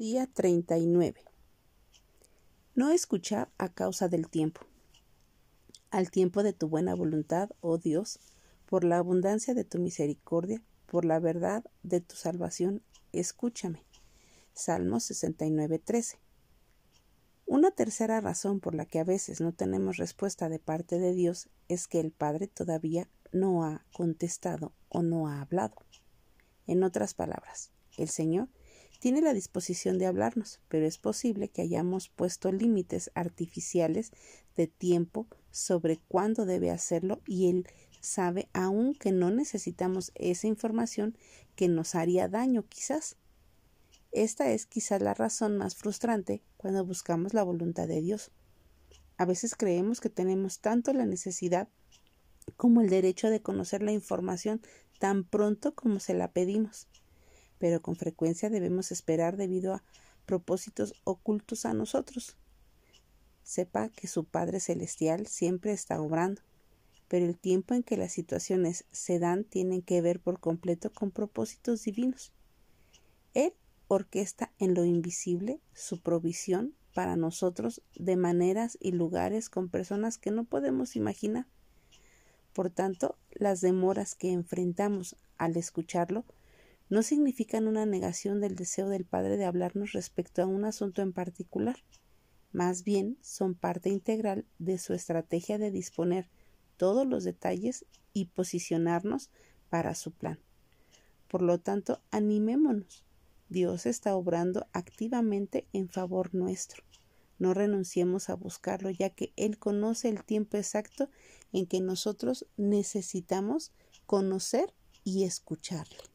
Día 39. No escuchar a causa del tiempo. Al tiempo de tu buena voluntad, oh Dios, por la abundancia de tu misericordia, por la verdad de tu salvación, escúchame. Salmo 69:13. Una tercera razón por la que a veces no tenemos respuesta de parte de Dios es que el Padre todavía no ha contestado o no ha hablado. En otras palabras, el Señor tiene la disposición de hablarnos, pero es posible que hayamos puesto límites artificiales de tiempo sobre cuándo debe hacerlo y Él sabe aún que no necesitamos esa información que nos haría daño quizás. Esta es quizás la razón más frustrante cuando buscamos la voluntad de Dios. A veces creemos que tenemos tanto la necesidad como el derecho de conocer la información tan pronto como se la pedimos pero con frecuencia debemos esperar debido a propósitos ocultos a nosotros. Sepa que su Padre Celestial siempre está obrando, pero el tiempo en que las situaciones se dan tienen que ver por completo con propósitos divinos. Él orquesta en lo invisible su provisión para nosotros de maneras y lugares con personas que no podemos imaginar. Por tanto, las demoras que enfrentamos al escucharlo no significan una negación del deseo del Padre de hablarnos respecto a un asunto en particular. Más bien son parte integral de su estrategia de disponer todos los detalles y posicionarnos para su plan. Por lo tanto, animémonos. Dios está obrando activamente en favor nuestro. No renunciemos a buscarlo, ya que Él conoce el tiempo exacto en que nosotros necesitamos conocer y escucharle.